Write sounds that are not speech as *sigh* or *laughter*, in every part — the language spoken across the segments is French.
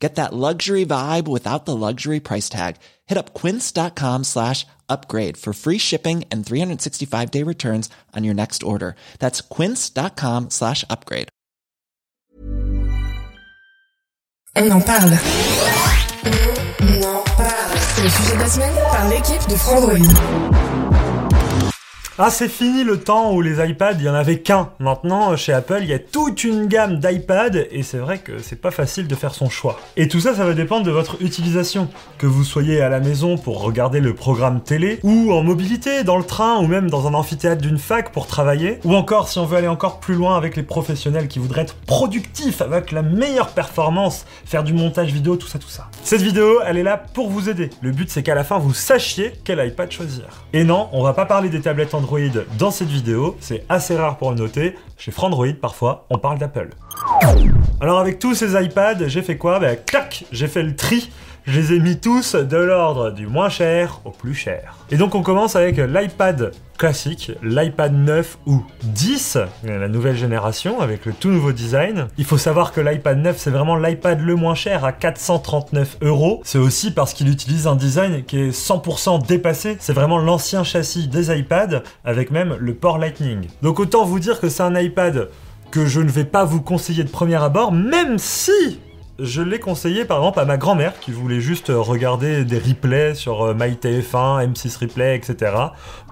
Get that luxury vibe without the luxury price tag. Hit up quince.com slash upgrade for free shipping and 365 day returns on your next order. That's quince.com slash upgrade. On en parle. On en parle. C'est le sujet de la semaine par l'équipe de Frandroid. Ah, c'est fini le temps où les iPads, il y en avait qu'un. Maintenant, chez Apple, il y a toute une gamme d'iPad et c'est vrai que c'est pas facile de faire son choix. Et tout ça, ça va dépendre de votre utilisation. Que vous soyez à la maison pour regarder le programme télé, ou en mobilité, dans le train, ou même dans un amphithéâtre d'une fac pour travailler, ou encore si on veut aller encore plus loin avec les professionnels qui voudraient être productifs avec la meilleure performance, faire du montage vidéo, tout ça, tout ça. Cette vidéo, elle est là pour vous aider. Le but, c'est qu'à la fin, vous sachiez quel iPad choisir. Et non, on va pas parler des tablettes Android dans cette vidéo, c'est assez rare pour le noter. Chez Frandroid, parfois, on parle d'Apple. Alors avec tous ces iPads, j'ai fait quoi? Ben clac, j'ai fait le tri je les ai mis tous de l'ordre du moins cher au plus cher. Et donc on commence avec l'iPad classique, l'iPad 9 ou 10, la nouvelle génération avec le tout nouveau design. Il faut savoir que l'iPad 9 c'est vraiment l'iPad le moins cher à 439 euros. C'est aussi parce qu'il utilise un design qui est 100% dépassé. C'est vraiment l'ancien châssis des iPads avec même le port Lightning. Donc autant vous dire que c'est un iPad que je ne vais pas vous conseiller de premier abord, même si je l'ai conseillé par exemple à ma grand-mère qui voulait juste regarder des replays sur euh, MyTF1, M6 Replay, etc.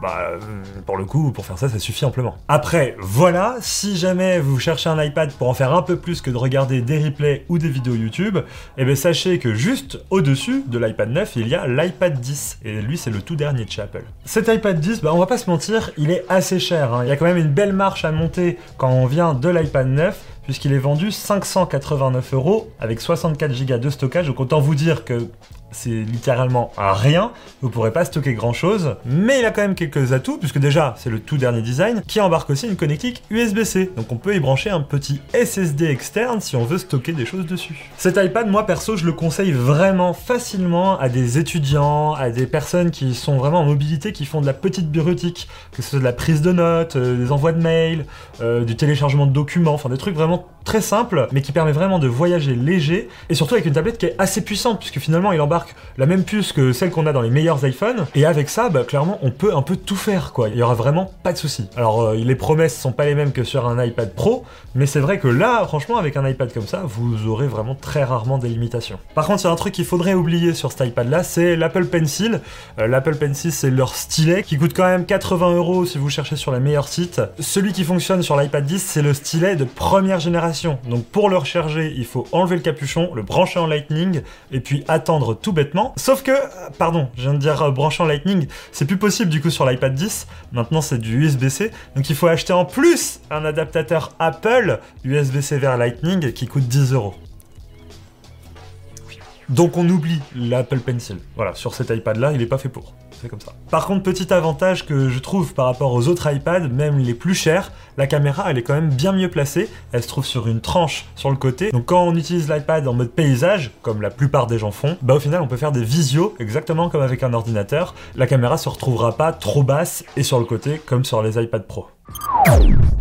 Bah, euh, pour le coup, pour faire ça, ça suffit amplement. Après, voilà, si jamais vous cherchez un iPad pour en faire un peu plus que de regarder des replays ou des vidéos YouTube, eh bien sachez que juste au-dessus de l'iPad 9, il y a l'iPad 10. Et lui, c'est le tout dernier de chez Apple. Cet iPad 10, bah, on va pas se mentir, il est assez cher. Hein. Il y a quand même une belle marche à monter quand on vient de l'iPad 9 puisqu'il est vendu 589 euros avec 64 Go de stockage. Donc autant vous dire que c'est littéralement rien, vous pourrez pas stocker grand chose, mais il a quand même quelques atouts, puisque déjà c'est le tout dernier design, qui embarque aussi une connectique USB-C, donc on peut y brancher un petit SSD externe si on veut stocker des choses dessus. Cet iPad, moi perso, je le conseille vraiment facilement à des étudiants, à des personnes qui sont vraiment en mobilité, qui font de la petite bureautique, que ce soit de la prise de notes, euh, des envois de mails, euh, du téléchargement de documents, enfin des trucs vraiment très simples, mais qui permet vraiment de voyager léger, et surtout avec une tablette qui est assez puissante, puisque finalement il embarque la même puce que celle qu'on a dans les meilleurs iPhones. Et avec ça, bah, clairement, on peut un peu tout faire, quoi. Il y aura vraiment pas de souci. Alors, euh, les promesses sont pas les mêmes que sur un iPad Pro, mais c'est vrai que là, franchement, avec un iPad comme ça, vous aurez vraiment très rarement des limitations. Par contre, il y a un truc qu'il faudrait oublier sur cet iPad-là, c'est l'Apple Pencil. Euh, L'Apple Pencil, c'est leur stylet qui coûte quand même 80 euros si vous cherchez sur les meilleurs sites. Celui qui fonctionne sur l'iPad 10, c'est le stylet de première génération. Donc, pour le recharger, il faut enlever le capuchon, le brancher en Lightning, et puis attendre tout bêtement. Sauf que, pardon, je viens de dire euh, branchant Lightning, c'est plus possible du coup sur l'iPad 10. Maintenant c'est du USB-C. Donc il faut acheter en plus un adaptateur Apple USB-C vers Lightning qui coûte 10 euros. Donc on oublie l'Apple Pencil. Voilà, sur cet iPad là, il n'est pas fait pour Par contre, petit avantage que je trouve par rapport aux autres iPads, même les plus chers, la caméra elle est quand même bien mieux placée. Elle se trouve sur une tranche sur le côté. Donc quand on utilise l'iPad en mode paysage, comme la plupart des gens font, bah au final on peut faire des visios exactement comme avec un ordinateur. La caméra se retrouvera pas trop basse et sur le côté comme sur les iPad Pro.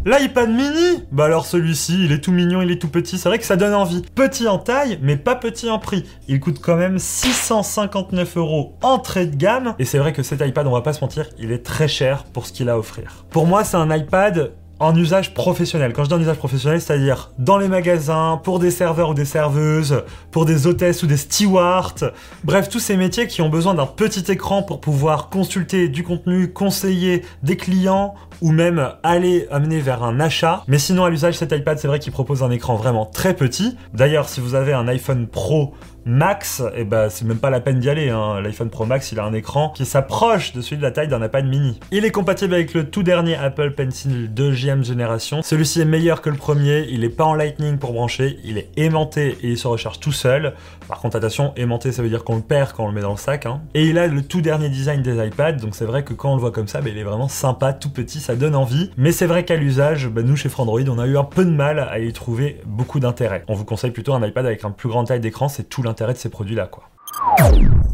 L'iPad mini Bah alors celui-ci, il est tout mignon, il est tout petit, c'est vrai que ça donne envie. Petit en taille, mais pas petit en prix. Il coûte quand même 659 euros entrée de gamme, et c'est vrai que cet iPad, on va pas se mentir, il est très cher pour ce qu'il a à offrir. Pour moi, c'est un iPad en usage professionnel. Quand je dis en usage professionnel, c'est-à-dire dans les magasins, pour des serveurs ou des serveuses, pour des hôtesses ou des stewards, bref, tous ces métiers qui ont besoin d'un petit écran pour pouvoir consulter du contenu, conseiller des clients ou même aller amener vers un achat. Mais sinon, à l'usage, cet iPad, c'est vrai qu'il propose un écran vraiment très petit. D'ailleurs, si vous avez un iPhone Pro Max, et eh ben c'est même pas la peine d'y aller. Hein. L'iPhone Pro Max, il a un écran qui s'approche de celui de la taille d'un iPad mini. Il est compatible avec le tout dernier Apple Pencil 2 génération. Celui-ci est meilleur que le premier. Il est pas en Lightning pour brancher. Il est aimanté et il se recharge tout seul. Par contre, attention, aimanté, ça veut dire qu'on le perd quand on le met dans le sac. Hein. Et il a le tout dernier design des iPads. Donc c'est vrai que quand on le voit comme ça, bah, il est vraiment sympa, tout petit, ça donne envie. Mais c'est vrai qu'à l'usage, bah, nous chez Frandroid, on a eu un peu de mal à y trouver beaucoup d'intérêt. On vous conseille plutôt un iPad avec un plus grand taille d'écran. C'est tout l'intérêt de ces produits-là, quoi.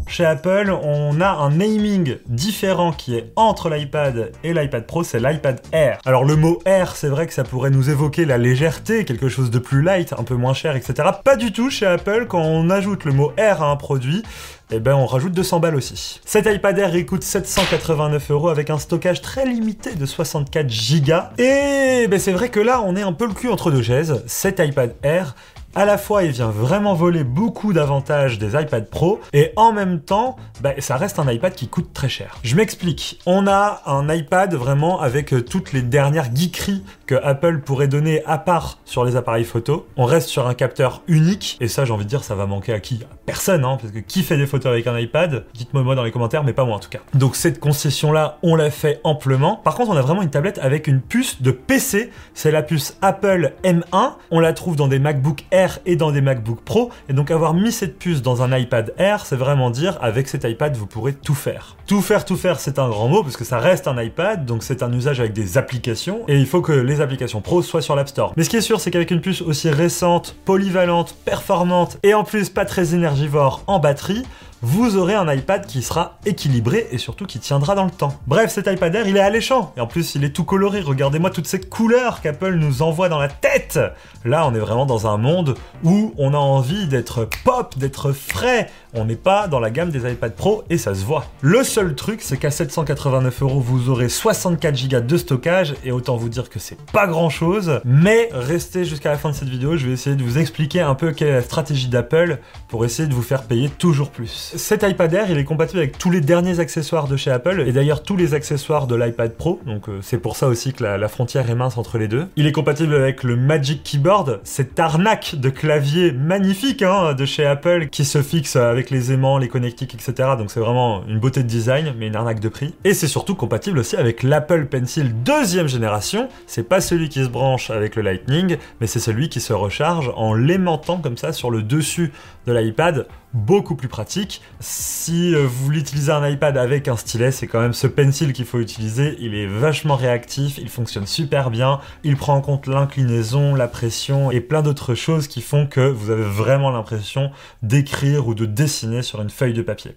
Chez Apple, on a un naming différent qui est entre l'iPad et l'iPad Pro, c'est l'iPad Air. Alors le mot Air, c'est vrai que ça pourrait nous évoquer la légèreté, quelque chose de plus light, un peu moins cher, etc. Pas du tout chez Apple, quand on ajoute le mot Air à un produit, eh ben on rajoute 200 balles aussi. Cet iPad Air il coûte 789 euros avec un stockage très limité de 64 Go. Et ben c'est vrai que là on est un peu le cul entre deux chaises. Cet iPad Air à la fois il vient vraiment voler beaucoup d'avantages des iPad Pro et en même temps bah, ça reste un iPad qui coûte très cher. Je m'explique, on a un iPad vraiment avec euh, toutes les dernières geekeries que Apple pourrait donner à part sur les appareils photo. On reste sur un capteur unique et ça j'ai envie de dire ça va manquer à qui? Personne hein, parce que qui fait des photos avec un iPad? Dites-moi moi dans les commentaires mais pas moi en tout cas. Donc cette concession là on l'a fait amplement. Par contre on a vraiment une tablette avec une puce de PC, c'est la puce Apple M1, on la trouve dans des MacBook Air et dans des MacBook Pro. Et donc avoir mis cette puce dans un iPad Air, c'est vraiment dire avec cet iPad vous pourrez tout faire. Tout faire, tout faire, c'est un grand mot parce que ça reste un iPad, donc c'est un usage avec des applications et il faut que les applications pro soient sur l'App Store. Mais ce qui est sûr, c'est qu'avec une puce aussi récente, polyvalente, performante et en plus pas très énergivore en batterie, vous aurez un iPad qui sera équilibré et surtout qui tiendra dans le temps. Bref, cet iPad Air, il est alléchant. Et en plus, il est tout coloré. Regardez-moi toutes ces couleurs qu'Apple nous envoie dans la tête. Là, on est vraiment dans un monde où on a envie d'être pop, d'être frais. On n'est pas dans la gamme des iPad Pro et ça se voit. Le seul truc, c'est qu'à 789 euros, vous aurez 64 Go de stockage et autant vous dire que c'est pas grand chose. Mais restez jusqu'à la fin de cette vidéo, je vais essayer de vous expliquer un peu quelle est la stratégie d'Apple pour essayer de vous faire payer toujours plus. Cet iPad Air, il est compatible avec tous les derniers accessoires de chez Apple et d'ailleurs tous les accessoires de l'iPad Pro, donc euh, c'est pour ça aussi que la, frontière est mince entre les deux. Il est compatible avec le Magic Keyboard, cette arnaque de clavier magnifique hein, de chez Apple qui se fixe avec les aimants, les connectiques, etc. Donc c'est vraiment une beauté de design, mais une arnaque de prix. Et c'est surtout compatible aussi avec l'Apple Pencil deuxième génération. C'est pas celui qui se branche avec le Lightning, mais c'est celui qui se recharge en l'aimantant comme ça sur le dessus de l'iPad beaucoup plus pratique. Si euh, vous voulez utiliser un iPad avec un stylet, c'est quand même ce pencil qu'il faut utiliser. Il est vachement réactif, il fonctionne super bien, il prend en compte l'inclinaison, la pression et plein d'autres choses qui font que vous avez vraiment l'impression d'écrire ou de dessiner sur une feuille de papier.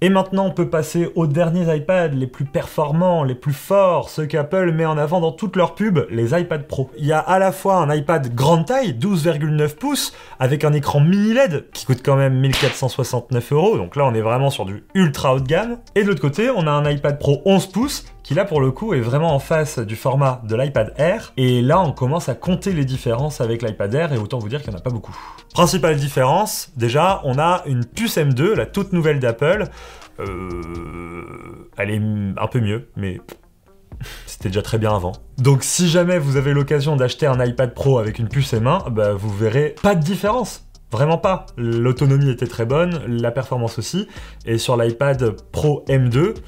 Et maintenant, on peut passer aux derniers iPads, les plus performants, les plus forts, ceux qu'Apple met en avant dans toutes leurs pubs, les iPad Pro. Il y a à la fois un iPad grande taille, 12,9 pouces, avec un écran mini LED qui coûte quand même 1469 euros, donc là on est vraiment sur du ultra haut de gamme. Et de l'autre côté, on a un iPad Pro 11 pouces qui là pour le coup est vraiment en face du format de l'iPad Air. Et là on commence à compter les différences avec l'iPad Air et autant vous dire qu'il n'y en a pas beaucoup. Principale différence, déjà on a une puce M2, la toute nouvelle d'Apple. Euh, elle est un peu mieux, mais c'était déjà très bien avant. Donc si jamais vous avez l'occasion d'acheter un iPad Pro avec une puce M1, bah, vous verrez pas de différence. Vraiment pas. L'autonomie était très bonne, la performance aussi. Et sur l'iPad Pro M2, bah,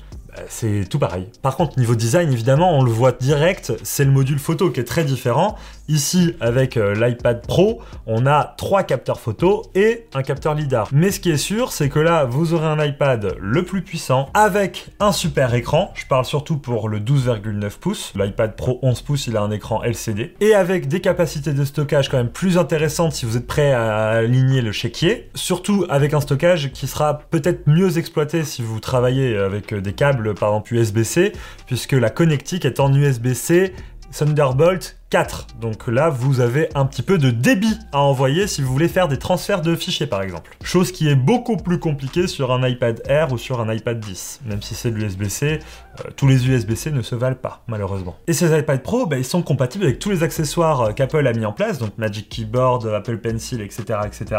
c'est tout pareil. Par contre, niveau design, évidemment, on le voit direct, c'est le module photo qui est très différent. Ici, avec euh, l'iPad Pro, on a trois capteurs photo et un capteur LiDAR. Mais ce qui est sûr, c'est que là, vous aurez un iPad le plus puissant avec un super écran. Je parle surtout pour le 12,9 pouces. L'iPad Pro 11 pouces, il a un écran LCD. Et avec des capacités de stockage quand même plus intéressantes si vous êtes prêt à aligner le chéquier. Surtout avec un stockage qui sera peut-être mieux exploité si vous travaillez avec des câbles, par exemple USB-C, puisque la connectique est en USB-C Thunderbolt 4. Donc là, vous avez un petit peu de débit à envoyer si vous voulez faire des transferts de fichiers par exemple. Chose qui est beaucoup plus compliquée sur un iPad Air ou sur un iPad 10. Même si c'est de l'USB-C, euh, tous les USB-C ne se valent pas, malheureusement. Et ces iPad Pro, bah, ils sont compatibles avec tous les accessoires euh, qu'Apple a mis en place, donc Magic Keyboard, Apple Pencil, etc. etc.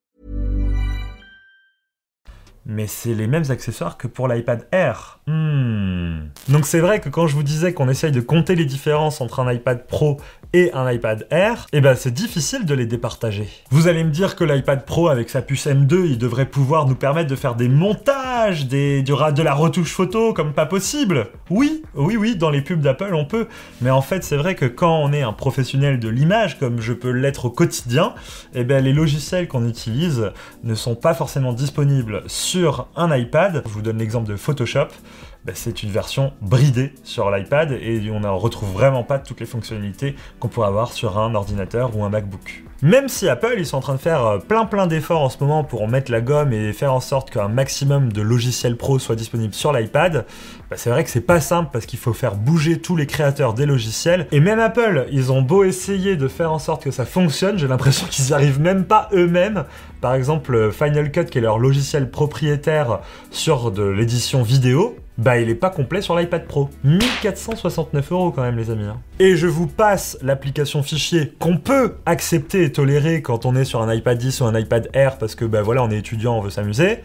Mais c'est les mêmes accessoires que pour l'iPad Air. Hmm. Donc c'est vrai que quand je vous disais qu'on essaye de compter les différences entre un iPad Pro et un iPad Air, eh ben c'est difficile de les départager. Vous allez me dire que l'iPad Pro avec sa puce M2, il devrait pouvoir nous permettre de faire des montages, des, de la retouche photo comme pas possible. Oui, oui, oui, dans les pubs d'Apple on peut. Mais en fait c'est vrai que quand on est un professionnel de l'image, comme je peux l'être au quotidien, eh ben les logiciels qu'on utilise ne sont pas forcément disponibles sur un iPad. Je vous donne l'exemple de Photoshop. Bah, c'est une version bridée sur l'iPad et on ne retrouve vraiment pas toutes les fonctionnalités qu'on pourrait avoir sur un ordinateur ou un MacBook. Même si Apple, ils sont en train de faire euh, plein plein d'efforts en ce moment pour mettre la gomme et faire en sorte qu'un maximum de logiciels pro soient disponibles sur l'iPad, bah, c'est vrai que c'est pas simple parce qu'il faut faire bouger tous les créateurs des logiciels. Et même Apple, ils ont beau essayer de faire en sorte que ça fonctionne, j'ai l'impression qu'ils n'y arrivent même pas eux-mêmes. Par exemple, euh, Final Cut, qui est leur logiciel propriétaire sur de l'édition vidéo, bah il est pas complet sur l'iPad Pro. 1469 euros quand même les amis. Hein. Et je vous passe l'application fichier qu'on peut accepter et tolérer quand on est sur un iPad 10 ou un iPad Air parce que bah voilà on est étudiant, on veut s'amuser.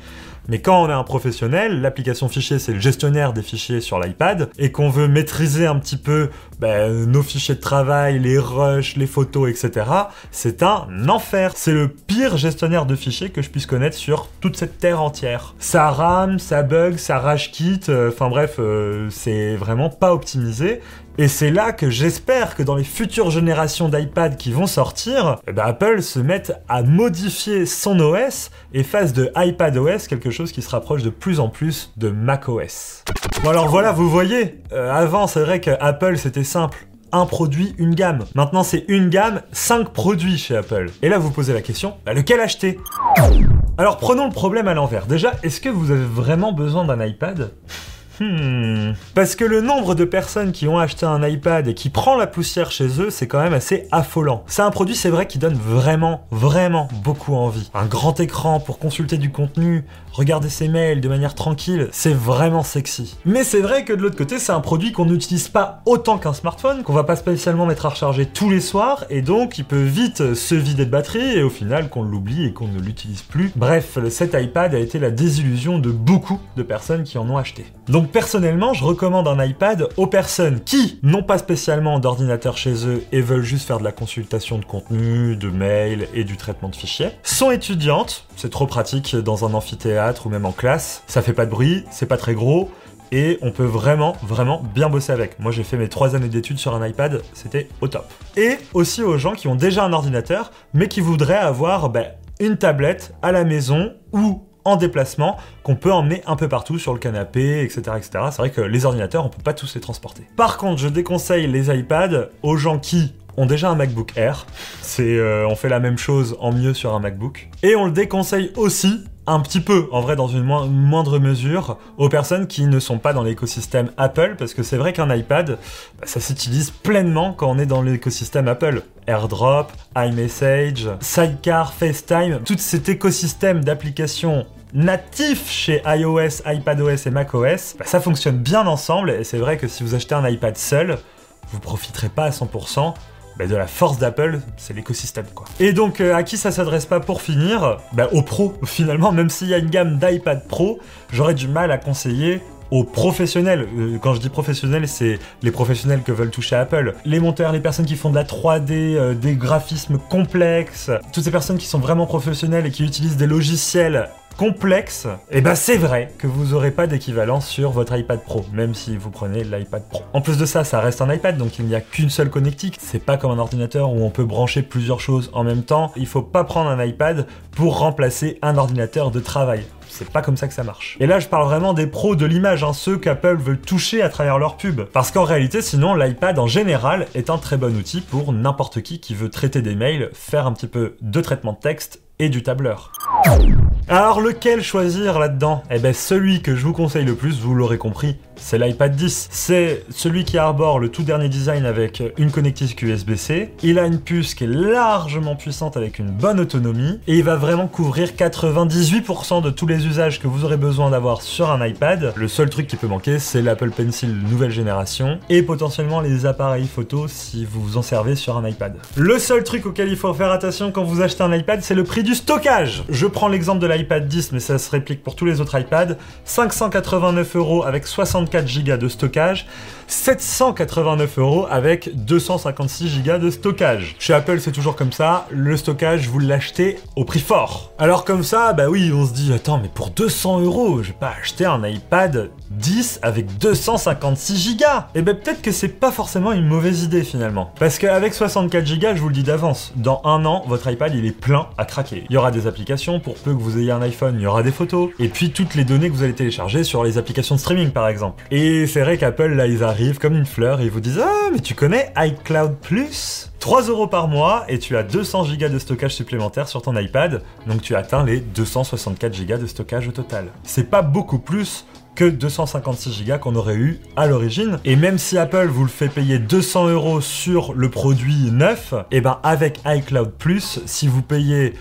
Mais quand on est un professionnel, l'application fichier, c'est le gestionnaire des fichiers sur l'iPad, et qu'on veut maîtriser un petit peu ben, nos fichiers de travail, les rushs, les photos, etc., c'est un enfer. C'est le pire gestionnaire de fichiers que je puisse connaître sur toute cette terre entière. Ça rame, ça bug, ça rage quitte, euh, enfin bref, euh, c'est vraiment pas optimisé. Et c'est là que j'espère que dans les futures générations d'iPad qui vont sortir, eh ben, Apple se mette à modifier son OS et fasse de iPadOS quelque chose qui se rapproche de plus en plus de macOS. Bon alors voilà, vous voyez, euh, avant c'est vrai que Apple c'était simple un produit, une gamme. Maintenant, c'est une gamme, cinq produits chez Apple. Et là, vous posez la question, bah, lequel acheter? Alors, prenons le problème à l'envers. Déjà, est-ce que vous avez vraiment besoin d'un iPad? Hmm. Parce que le nombre de personnes qui ont acheté un iPad et qui prend la poussière chez eux, c'est quand même assez affolant. C'est un produit, c'est vrai, qui donne vraiment, vraiment beaucoup envie. Un grand écran pour consulter du contenu, regarder ses mails de manière tranquille, c'est vraiment sexy. Mais c'est vrai que de l'autre côté, c'est un produit qu'on n'utilise pas autant qu'un smartphone, qu'on va pas spécialement mettre à recharger tous les soirs, et donc il peut vite se vider de batterie, et au final qu'on l'oublie et qu'on ne l'utilise plus. Bref, cet iPad a été la désillusion de beaucoup de personnes qui en ont acheté. Personnellement, je recommande un iPad aux personnes qui n'ont pas spécialement d'ordinateur chez eux et veulent juste faire de la consultation de contenu, de mails et du traitement de fichiers, sont étudiantes, c'est trop pratique dans un amphithéâtre, ou même en classe. Ça fait pas de bruit, c'est pas très gros et on peut vraiment, vraiment bien bosser avec. Moi, j'ai fait mes trois années d'études sur un iPad, c'était au top. Et aussi aux gens qui ont déjà un ordinateur, mais qui voudraient avoir ben, une tablette à la maison ou en déplacement qu'on peut emmener un peu partout sur le canapé, etc. etc. C'est vrai que les ordinateurs, on peut pas tous les transporter. Par contre, je déconseille les iPads aux gens qui ont déjà un MacBook Air. C'est, euh, on fait la même chose en mieux sur un MacBook. Et on le déconseille aussi un petit peu, en vrai, dans une moindre mesure, aux personnes qui ne sont pas dans l'écosystème Apple, parce que c'est vrai qu'un iPad, bah, ça s'utilise pleinement quand on est dans l'écosystème Apple. AirDrop, iMessage, Sidecar, FaceTime, tout cet écosystème d'applications natifs chez iOS, iPadOS et macOS, bah, ça fonctionne bien ensemble, et c'est vrai que si vous achetez un iPad seul, vous profiterez pas à 100%, bah, de la force d'Apple, c'est l'écosystème quoi. Et donc euh, à qui ça s'adresse pas pour finir Bah aux pros *laughs* finalement, même s'il y a une gamme d'iPad Pro, j'aurais du mal à conseiller aux professionnels. Euh, Quand je dis professionnels, c'est les professionnels que veulent toucher Apple. Les monteurs, les personnes qui font de la 3D, euh, des graphismes complexes, toutes ces personnes qui sont vraiment professionnelles et qui utilisent des logiciels complexe, et ben c'est vrai que vous aurez pas d'équivalent sur votre iPad Pro, même si vous prenez l'iPad Pro. En plus de ça, ça reste un iPad, donc il n'y a qu'une seule connectique. C'est pas comme un ordinateur où on peut brancher plusieurs choses en même temps. Il faut pas prendre un iPad pour remplacer un ordinateur de travail. C'est pas comme ça que ça marche. Et là, je parle vraiment des pros de l'image, hein, ceux qu'Apple veut toucher à travers leur pub. Parce qu'en réalité, sinon, l'iPad en général est un très bon outil pour n'importe qui qui veut traiter des mails, faire un petit peu de traitement de texte et du tableur. Alors lequel choisir là-dedans? Eh ben celui que je vous conseille le plus, vous l'aurez compris, c'est l'iPad 10. C'est celui qui arbore le tout dernier design avec une connectique USB-C. Il a une puce qui est largement puissante avec une bonne autonomie et il va vraiment couvrir 98% de tous les usages que vous aurez besoin d'avoir sur un iPad. Le seul truc qui peut manquer, c'est l'Apple Pencil nouvelle génération et potentiellement les appareils photo si vous vous en servez sur un iPad. Le seul truc auquel il faut faire attention quand vous achetez un iPad, c'est le prix du stockage. Je prends l'exemple de l'iPad 10, mais ça se réplique pour tous les autres iPads. 589 euros avec 64 Go de stockage. 789 euros avec 256 Go de stockage. Chez Apple, c'est toujours comme ça. Le stockage, vous l'achetez au prix fort. Alors comme ça, bah oui, on se dit, attends, mais pour 200 euros, je vais pas acheter un iPad 10 avec 256 Go. Et ben peut-être que c'est pas forcément une mauvaise idée finalement. Parce qu'avec 64 Go, je vous le dis d'avance, dans un an, votre iPad il est plein à craquer. Il y aura des applications, pour peu que vous ayez un iPhone, il y aura des photos, et puis toutes les données que vous allez télécharger sur les applications de streaming par exemple. Et c'est vrai qu'Apple là, ils arrivent comme une fleur et ils vous disent Ah, mais tu connais iCloud Plus? 3 euros par mois et tu as 200 Go de stockage supplémentaire sur ton iPad, donc tu atteins les 264 Go de stockage au total. C'est pas beaucoup plus que 256 Go qu'on aurait eu à l'origine. Et même si Apple vous le fait payer 200 euros sur le produit neuf, et ben avec iCloud Plus, si vous payez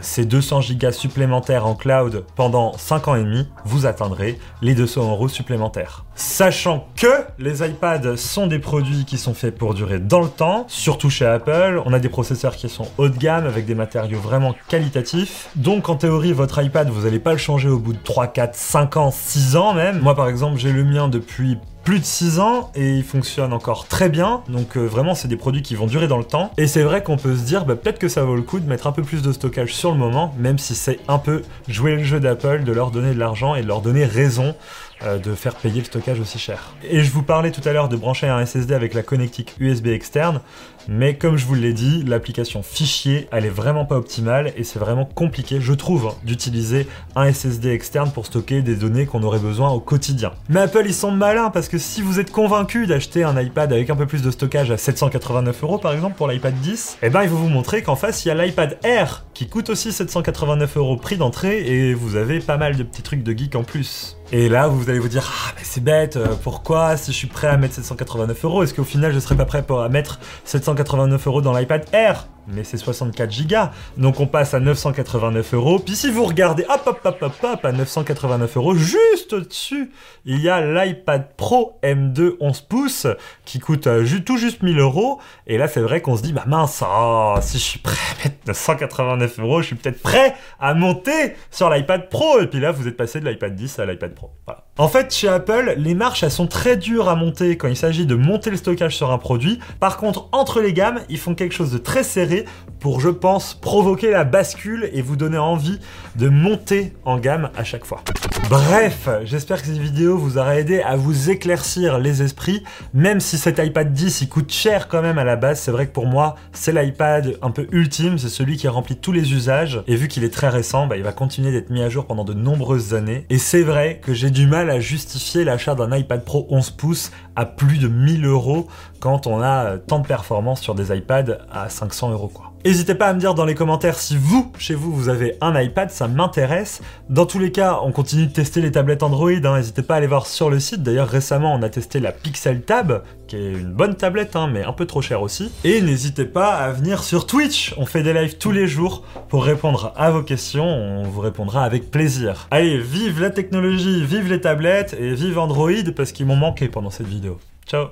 ces 200 Go supplémentaires en cloud pendant 5 ans et demi, vous atteindrez les 200 euros supplémentaires. Sachant que les iPads sont des produits qui sont faits pour durer dans le temps, surtout chez Apple, on a des processeurs qui sont haut de gamme avec des matériaux vraiment qualitatifs. Donc en théorie, votre iPad, vous n'allez pas le changer au bout de 3, 4, 5 ans, 6 ans même. Moi par exemple, j'ai le mien depuis plus de 6 ans et il fonctionne encore très bien. Donc euh, vraiment, c'est des produits qui vont durer dans le temps. Et c'est vrai qu'on peut se dire, bah, peut-être que ça vaut le coup de mettre un peu plus de stockage sur le moment, même si c'est un peu jouer le jeu d'Apple, de leur donner de l'argent et de leur donner raison de faire payer le stockage aussi cher. Et je vous parlais tout à l'heure de brancher un SSD avec la connectique USB externe, mais comme je vous l'ai dit, l'application fichier, elle est vraiment pas optimale et c'est vraiment compliqué, je trouve, d'utiliser un SSD externe pour stocker des données qu'on aurait besoin au quotidien. Mais Apple, ils sont malins parce que si vous êtes convaincu d'acheter un iPad avec un peu plus de stockage à 789 euros par exemple pour l'iPad 10, eh ben ils vont vous montrer qu'en face il y a l'iPad Air qui coûte aussi 789 euros prix d'entrée et vous avez pas mal de petits trucs de geek en plus. Et là, vous allez vous dire, ah, mais c'est bête, euh, pourquoi si je suis prêt à mettre 789 euros, est-ce qu'au final je serais pas prêt pour à mettre 789 euros dans l'iPad Air? Mais c'est 64 Go. Donc on passe à 989 euros. Puis si vous regardez, hop hop hop hop hop, à 989 euros, juste au-dessus, il y a l'iPad Pro M2 11 pouces qui coûte euh, tout juste 1000 euros. Et là, c'est vrai qu'on se dit, bah mince, oh, si je suis prêt à mettre 989 euros, je suis peut-être prêt à monter sur l'iPad Pro. Et puis là, vous êtes passé de l'iPad 10 à l'iPad Pro. En fait, chez Apple, les marches, elles sont très dures à monter quand il s'agit de monter le stockage sur un produit. Par contre, entre les gammes, ils font quelque chose de très serré pour, je pense, provoquer la bascule et vous donner envie de monter en gamme à chaque fois. Bref, j'espère que cette vidéo vous aura aidé à vous éclaircir les esprits, même si cet iPad 10 il coûte cher quand même à la base, c'est vrai que pour moi c'est l'iPad un peu ultime, c'est celui qui remplit tous les usages, et vu qu'il est très récent, bah, il va continuer d'être mis à jour pendant de nombreuses années, et c'est vrai que j'ai du mal à justifier l'achat d'un iPad Pro 11 pouces à plus de 1000 euros quand on a tant de performances sur des iPads à 500 euros quoi. N'hésitez pas à me dire dans les commentaires si vous, chez vous, vous avez un iPad, ça m'intéresse. Dans tous les cas, on continue de tester les tablettes Android, hein. n'hésitez pas à aller voir sur le site. D'ailleurs, récemment, on a testé la Pixel Tab, qui est une bonne tablette, hein, mais un peu trop chère aussi. Et n'hésitez pas à venir sur Twitch, on fait des lives tous les jours pour répondre à vos questions, on vous répondra avec plaisir. Allez, vive la technologie, vive les tablettes et vive Android, parce qu'ils m'ont manqué pendant cette vidéo. Ciao